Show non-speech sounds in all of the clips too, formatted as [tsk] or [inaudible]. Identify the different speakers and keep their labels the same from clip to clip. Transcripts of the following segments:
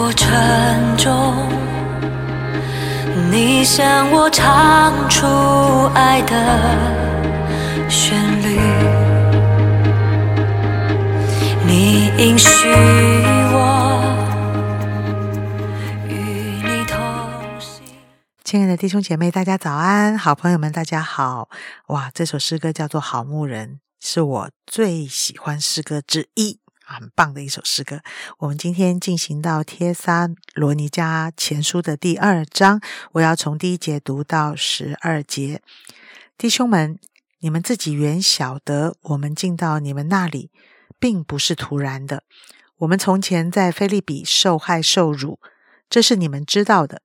Speaker 1: 过沉重，你向我唱出爱的旋律，你应许我与你同行。
Speaker 2: 亲爱的弟兄姐妹，大家早安！好朋友们，大家好！哇，这首诗歌叫做《好牧人》，是我最喜欢诗歌之一，很棒的一首诗歌。我们今天进行到帖撒罗尼迦前书的第二章，我要从第一节读到十二节。弟兄们，你们自己原晓得，我们进到你们那里，并不是突然的。我们从前在菲利比受害受辱，这是你们知道的。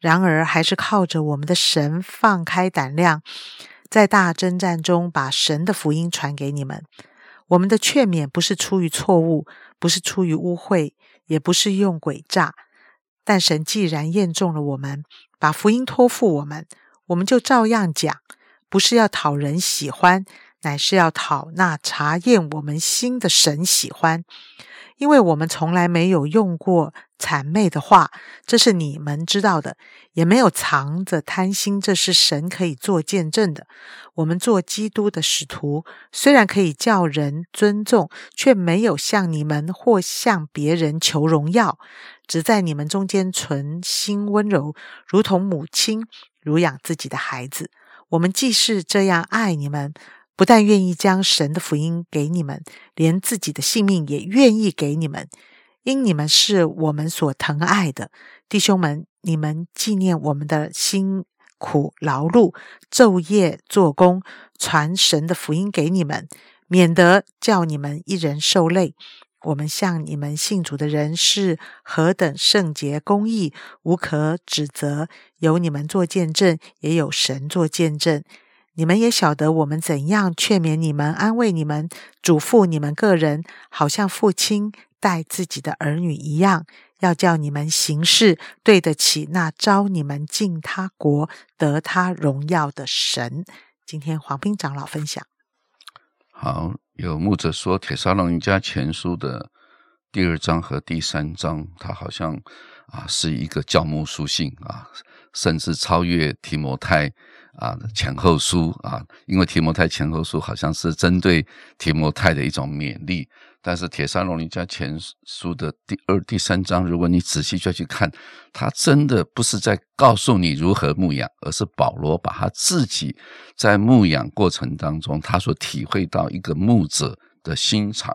Speaker 2: 然而，还是靠着我们的神放开胆量，在大征战中把神的福音传给你们。我们的劝勉不是出于错误，不是出于污秽，也不是用诡诈。但神既然验中了我们，把福音托付我们，我们就照样讲，不是要讨人喜欢，乃是要讨那查验我们心的神喜欢。因为我们从来没有用过谄媚的话，这是你们知道的；也没有藏着贪心，这是神可以做见证的。我们做基督的使徒，虽然可以叫人尊重，却没有向你们或向别人求荣耀，只在你们中间存心温柔，如同母亲乳养自己的孩子。我们既是这样爱你们。不但愿意将神的福音给你们，连自己的性命也愿意给你们，因你们是我们所疼爱的弟兄们。你们纪念我们的辛苦劳碌，昼夜做工，传神的福音给你们，免得叫你们一人受累。我们向你们信主的人是何等圣洁公义，无可指责。有你们做见证，也有神做见证。你们也晓得我们怎样劝勉你们、安慰你们、嘱咐你们个人，好像父亲待自己的儿女一样，要叫你们行事对得起那招你们进他国、得他荣耀的神。今天黄斌长老分享。
Speaker 3: 好，有牧者说《铁沙龙家前书》的第二章和第三章，它好像啊是一个教牧书信啊，甚至超越提摩太。啊，前后书啊，因为提摩太前后书好像是针对提摩太的一种勉励，但是铁山罗尼迦前书的第二、第三章，如果你仔细再去看，他真的不是在告诉你如何牧养，而是保罗把他自己在牧养过程当中，他所体会到一个牧者的心肠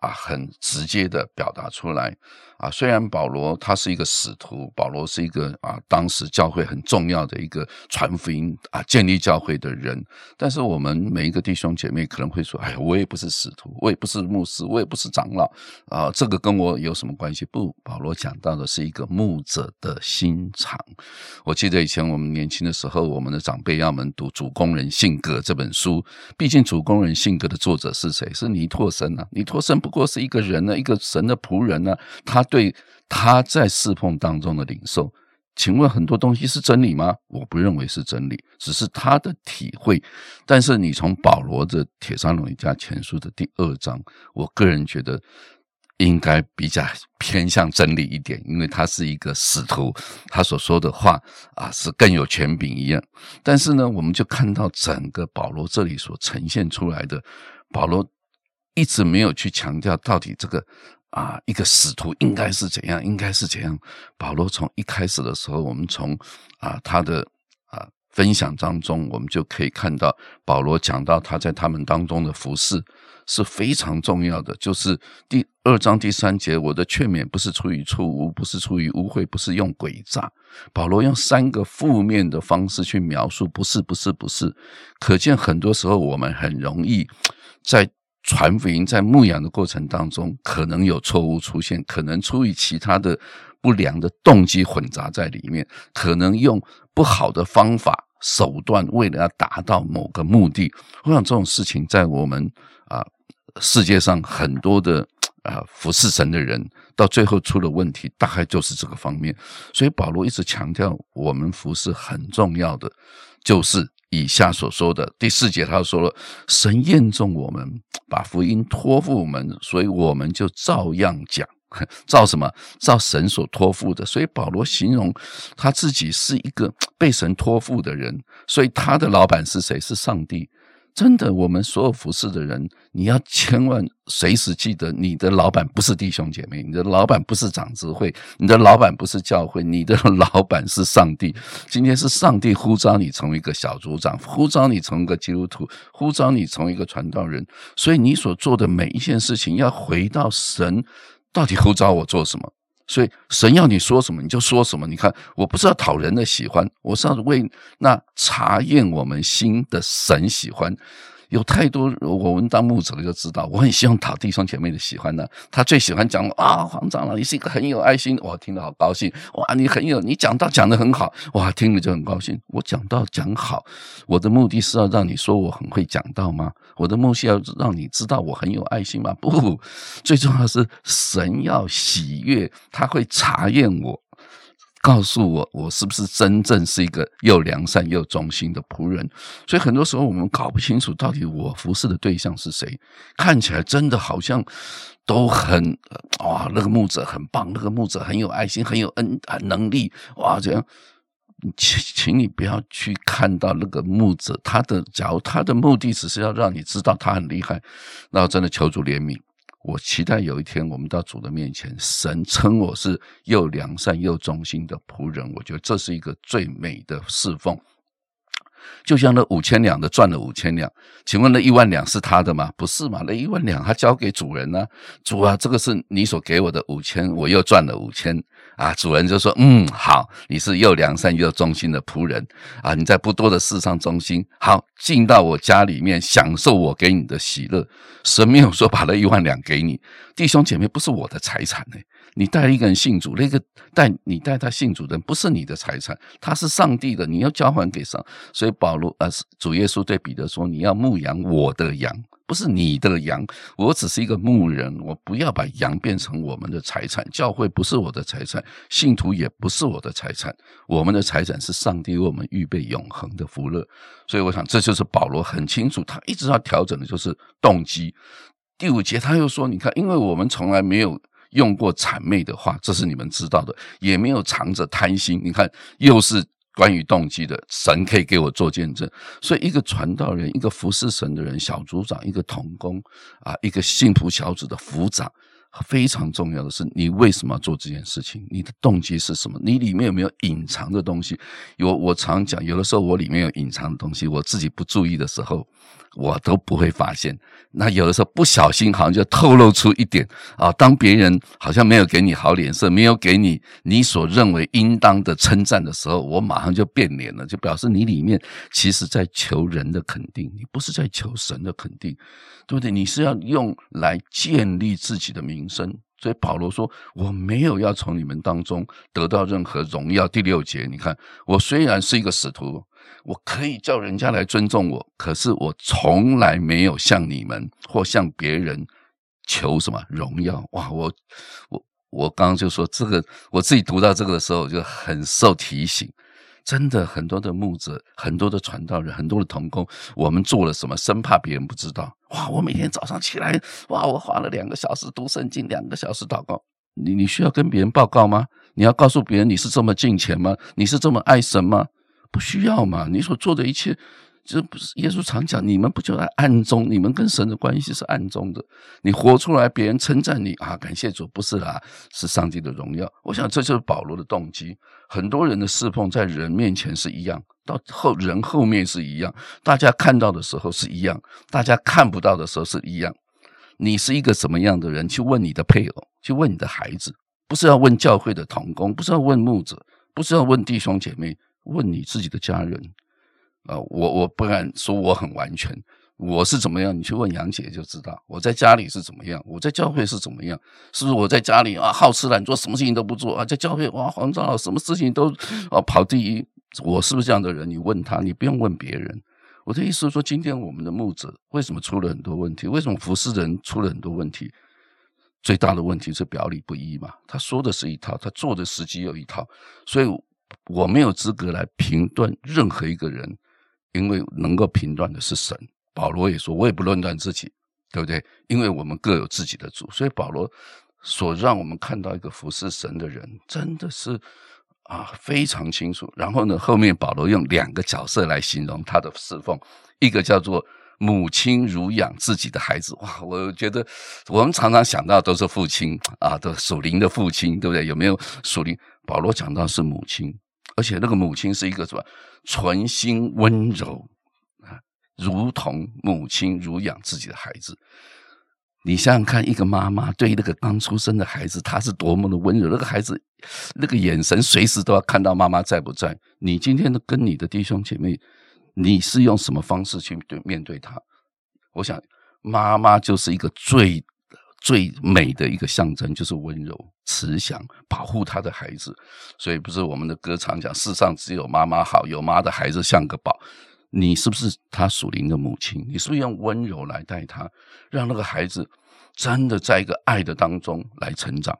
Speaker 3: 啊，很直接的表达出来。啊，虽然保罗他是一个使徒，保罗是一个啊，当时教会很重要的一个传福音啊、建立教会的人，但是我们每一个弟兄姐妹可能会说：“哎呀，我也不是使徒，我也不是牧师，我也不是长老啊，这个跟我有什么关系？”不，保罗讲到的是一个牧者的心肠。我记得以前我们年轻的时候，我们的长辈要我们读《主工人性格》这本书，毕竟《主工人性格》的作者是谁？是尼托森啊！尼托森不过是一个人呢，一个神的仆人呢，他。对他在侍奉当中的领受，请问很多东西是真理吗？我不认为是真理，只是他的体会。但是你从保罗的《铁三龙一家前书》的第二章，我个人觉得应该比较偏向真理一点，因为他是一个使徒，他所说的话啊是更有权柄一样。但是呢，我们就看到整个保罗这里所呈现出来的，保罗一直没有去强调到底这个。啊，一个使徒应该是怎样？应该是怎样？保罗从一开始的时候，我们从啊他的啊分享当中，我们就可以看到保罗讲到他在他们当中的服饰是非常重要的。就是第二章第三节，我的劝勉不是出于错误，不是出于污秽，不是用诡诈。保罗用三个负面的方式去描述，不是，不是，不是。可见很多时候我们很容易在。传福音在牧养的过程当中，可能有错误出现，可能出于其他的不良的动机混杂在里面，可能用不好的方法手段，为了要达到某个目的。我想这种事情在我们啊世界上很多的啊服侍神的人，到最后出了问题，大概就是这个方面。所以保罗一直强调，我们服侍很重要的就是。以下所说的第四节，他说了：“神验证我们，[tsk] 把福音托付我们，所以我们就照样讲 [laughs] 照什么？照神所托付的。所以保罗形容他自己是一个 [tsk] 被神托付的人，所以他的老板是谁？是上帝。真的，我们所有服侍的人，你要千万随时记得，你的老板不是弟兄姐妹，你的老板不是长子会，你的老板不是教会，你的老板是上帝。今天是上帝呼召你成为一个小组长，呼召你成为一个基督徒，呼召你成为一个传道人。所以你所做的每一件事情，要回到神到底呼召我做什么。所以神要你说什么，你就说什么。你看，我不是要讨人的喜欢，我是要为那查验我们心的神喜欢。有太多我们当牧者的就知道，我很希望讨弟兄姐妹的喜欢呢。他最喜欢讲啊，黄长老，你是一个很有爱心，我听得好高兴。哇，你很有，你讲道讲得很好，哇，听了就很高兴。我讲道讲好，我的目的是要让你说我很会讲道吗？我的目的要让你知道我很有爱心吗？不，最重要是神要喜悦，他会查验我。告诉我，我是不是真正是一个又良善又忠心的仆人？所以很多时候我们搞不清楚，到底我服侍的对象是谁。看起来真的好像都很哇，那个牧者很棒，那个牧者很有爱心，很有恩，能力哇，这样，请请你不要去看到那个牧者，他的假如他的目的只是要让你知道他很厉害，那真的求主怜悯。我期待有一天，我们到主的面前，神称我是又良善又忠心的仆人。我觉得这是一个最美的侍奉。就像那五千两的赚了五千两，请问那一万两是他的吗？不是嘛？那一万两他交给主人呢？主啊，这个是你所给我的五千，我又赚了五千啊！主人就说：“嗯，好，你是又良善又忠心的仆人啊！你在不多的事上忠心，好进到我家里面享受我给你的喜乐。神没有说把那一万两给你，弟兄姐妹不是我的财产呢。”你带一个人信主，那个带你带他信主的人不是你的财产，他是上帝的，你要交还给上。所以保罗呃，主耶稣对彼得说：“你要牧养我的羊，不是你的羊。我只是一个牧人，我不要把羊变成我们的财产。教会不是我的财产，信徒也不是我的财产。我们的财产是上帝为我们预备永恒的福乐。所以我想，这就是保罗很清楚，他一直要调整的就是动机。第五节他又说：你看，因为我们从来没有。”用过谄媚的话，这是你们知道的，也没有藏着贪心。你看，又是关于动机的，神可以给我做见证。所以，一个传道人，一个服侍神的人，小组长，一个童工啊，一个信徒小组的副长。非常重要的是，你为什么要做这件事情？你的动机是什么？你里面有没有隐藏的东西？有，我常讲，有的时候我里面有隐藏的东西，我自己不注意的时候，我都不会发现。那有的时候不小心，好像就透露出一点啊。当别人好像没有给你好脸色，没有给你你所认为应当的称赞的时候，我马上就变脸了，就表示你里面其实在求人的肯定，你不是在求神的肯定，对不对？你是要用来建立自己的名。名声，所以保罗说：“我没有要从你们当中得到任何荣耀。”第六节，你看，我虽然是一个使徒，我可以叫人家来尊重我，可是我从来没有向你们或向别人求什么荣耀。哇，我我我刚刚就说这个，我自己读到这个的时候就很受提醒。真的很多的牧者，很多的传道人，很多的童工，我们做了什么，生怕别人不知道。哇，我每天早上起来，哇，我花了两个小时读圣经，两个小时祷告。你你需要跟别人报告吗？你要告诉别人你是这么敬虔吗？你是这么爱神吗？不需要嘛，你所做的一切。这不是耶稣常讲，你们不就在暗中？你们跟神的关系是暗中的。你活出来，别人称赞你啊，感谢主，不是啦，是上帝的荣耀。我想这就是保罗的动机。很多人的侍奉在人面前是一样，到后人后面是一样，大家看到的时候是一样，大家看不到的时候是一样。你是一个什么样的人？去问你的配偶，去问你的孩子，不是要问教会的同工，不是要问牧者，不是要问弟兄姐妹，问你自己的家人。啊，我我不敢说我很完全，我是怎么样？你去问杨姐就知道，我在家里是怎么样，我在教会是怎么样？是不是我在家里啊好吃懒做，什么事情都不做啊？在教会哇，黄长老什么事情都啊跑第一，我是不是这样的人？你问他，你不用问别人。我的意思是说，今天我们的牧者为什么出了很多问题？为什么服侍人出了很多问题？最大的问题是表里不一嘛。他说的是一套，他做的实际有一套，所以我没有资格来评断任何一个人。因为能够评断的是神，保罗也说，我也不论断自己，对不对？因为我们各有自己的主，所以保罗所让我们看到一个服侍神的人，真的是啊非常清楚。然后呢，后面保罗用两个角色来形容他的侍奉，一个叫做。母亲如养自己的孩子，哇！我觉得我们常常想到都是父亲啊，都属灵的父亲，对不对？有没有属灵？保罗讲到是母亲，而且那个母亲是一个什么？纯心温柔啊，如同母亲乳养自己的孩子。你想想看，一个妈妈对那个刚出生的孩子，她是多么的温柔。那个孩子那个眼神，随时都要看到妈妈在不在。你今天跟你的弟兄姐妹。你是用什么方式去对面对他？我想，妈妈就是一个最最美的一个象征，就是温柔、慈祥，保护他的孩子。所以，不是我们的歌常讲，世上只有妈妈好，有妈的孩子像个宝。你是不是他属灵的母亲？你是不是用温柔来带他，让那个孩子真的在一个爱的当中来成长？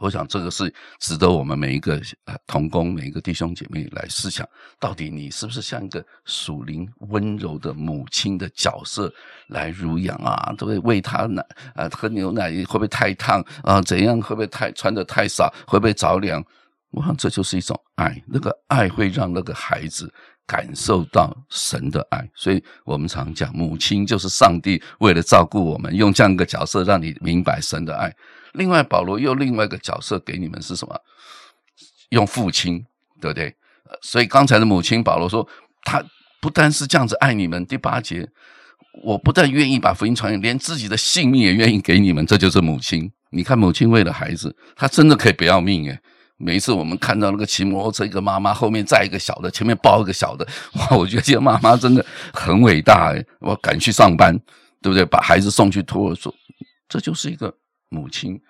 Speaker 3: 我想这个是值得我们每一个呃同工、每一个弟兄姐妹来思想，到底你是不是像一个属灵温柔的母亲的角色来乳养啊？对不对？喂他奶啊，喝牛奶会不会太烫啊？怎样会不会太穿的太少？会不会着凉？我想这就是一种爱，那个爱会让那个孩子感受到神的爱。所以我们常讲，母亲就是上帝为了照顾我们，用这样一个角色让你明白神的爱。另外，保罗又另外一个角色给你们是什么？用父亲，对不对？所以刚才的母亲，保罗说，他不单是这样子爱你们。第八节，我不但愿意把福音传，连自己的性命也愿意给你们，这就是母亲。你看，母亲为了孩子，她真的可以不要命诶。每一次我们看到那个骑摩托车一个妈妈后面载一个小的，前面抱一个小的，哇！我觉得这个妈妈真的很伟大诶。我赶去上班，对不对？把孩子送去托儿所，这就是一个。母亲，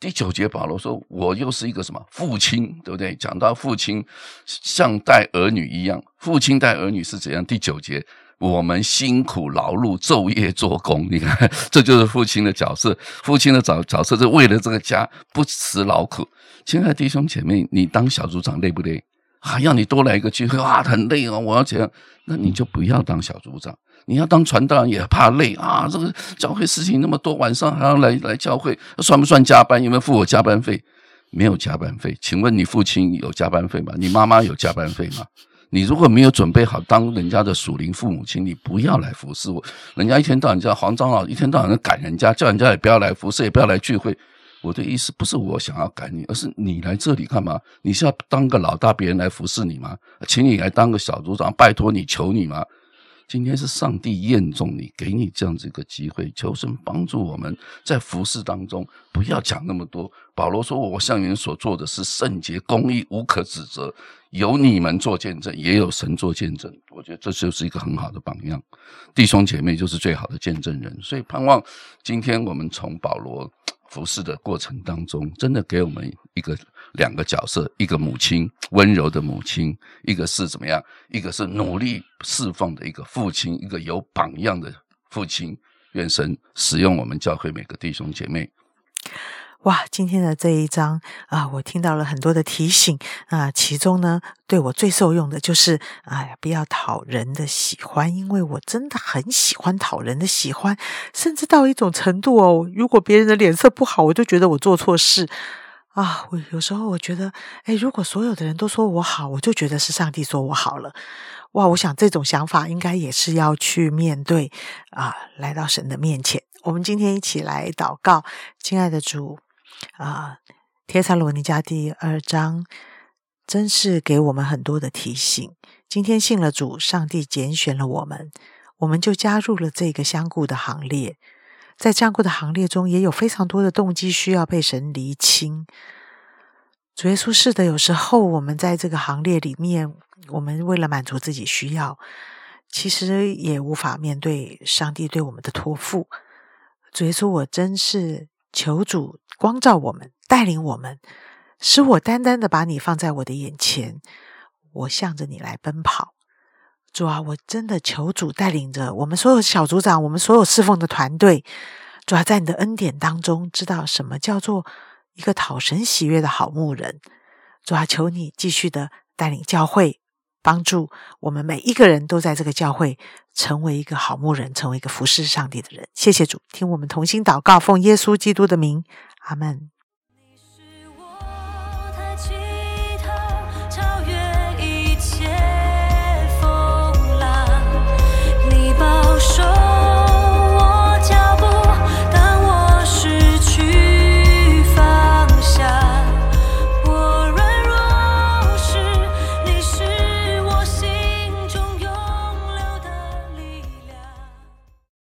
Speaker 3: 第九节保罗说：“我又是一个什么父亲，对不对？”讲到父亲像带儿女一样，父亲带儿女是怎样？第九节，我们辛苦劳碌，昼夜做工，你看，[laughs] 这就是父亲的角色。父亲的角角色是为了这个家不辞劳苦。亲爱的弟兄姐妹，你当小组长累不累？还要你多来一个聚会，哇，很累哦！我要这样，那你就不要当小组长。你要当传道人也怕累啊！这个教会事情那么多，晚上还要来来教会，算不算加班？有没有付我加班费？没有加班费。请问你父亲有加班费吗？你妈妈有加班费吗？你如果没有准备好当人家的属灵父母亲，你不要来服侍我。人家一天到晚叫黄长老，一天到晚在赶人家，叫人家也不要来服侍，也不要来聚会。我的意思不是我想要赶你，而是你来这里干嘛？你是要当个老大，别人来服侍你吗？请你来当个小组长，拜托你，求你吗？今天是上帝验中你，给你这样子一个机会，求神帮助我们在服侍当中不要讲那么多。保罗说：“我向你所做的是圣洁、公义、无可指责，有你们做见证，也有神做见证。”我觉得这就是一个很好的榜样，弟兄姐妹就是最好的见证人。所以盼望今天我们从保罗。服侍的过程当中，真的给我们一个两个角色：一个母亲，温柔的母亲；一个是怎么样？一个是努力侍奉的一个父亲，一个有榜样的父亲。愿神使用我们教会每个弟兄姐妹。
Speaker 2: 哇，今天的这一章啊，我听到了很多的提醒啊，其中呢，对我最受用的就是，哎呀，不要讨人的喜欢，因为我真的很喜欢讨人的喜欢，甚至到一种程度哦，如果别人的脸色不好，我就觉得我做错事啊。我有时候我觉得，哎，如果所有的人都说我好，我就觉得是上帝说我好了。哇，我想这种想法应该也是要去面对啊，来到神的面前。我们今天一起来祷告，亲爱的主。啊，《帖撒罗尼迦》第二章真是给我们很多的提醒。今天信了主，上帝拣选了我们，我们就加入了这个相顾的行列。在这样过的行列中，也有非常多的动机需要被神厘清。主耶稣是的，有时候我们在这个行列里面，我们为了满足自己需要，其实也无法面对上帝对我们的托付。主耶稣，我真是。求主光照我们，带领我们，使我单单的把你放在我的眼前，我向着你来奔跑。主啊，我真的求主带领着我们所有小组长，我们所有侍奉的团队。主啊，在你的恩典当中，知道什么叫做一个讨神喜悦的好牧人。主啊，求你继续的带领教会，帮助我们每一个人都在这个教会成为一个好牧人，成为一个服侍上帝的人。谢谢主，听我们同心祷告，奉耶稣基督的名，阿门。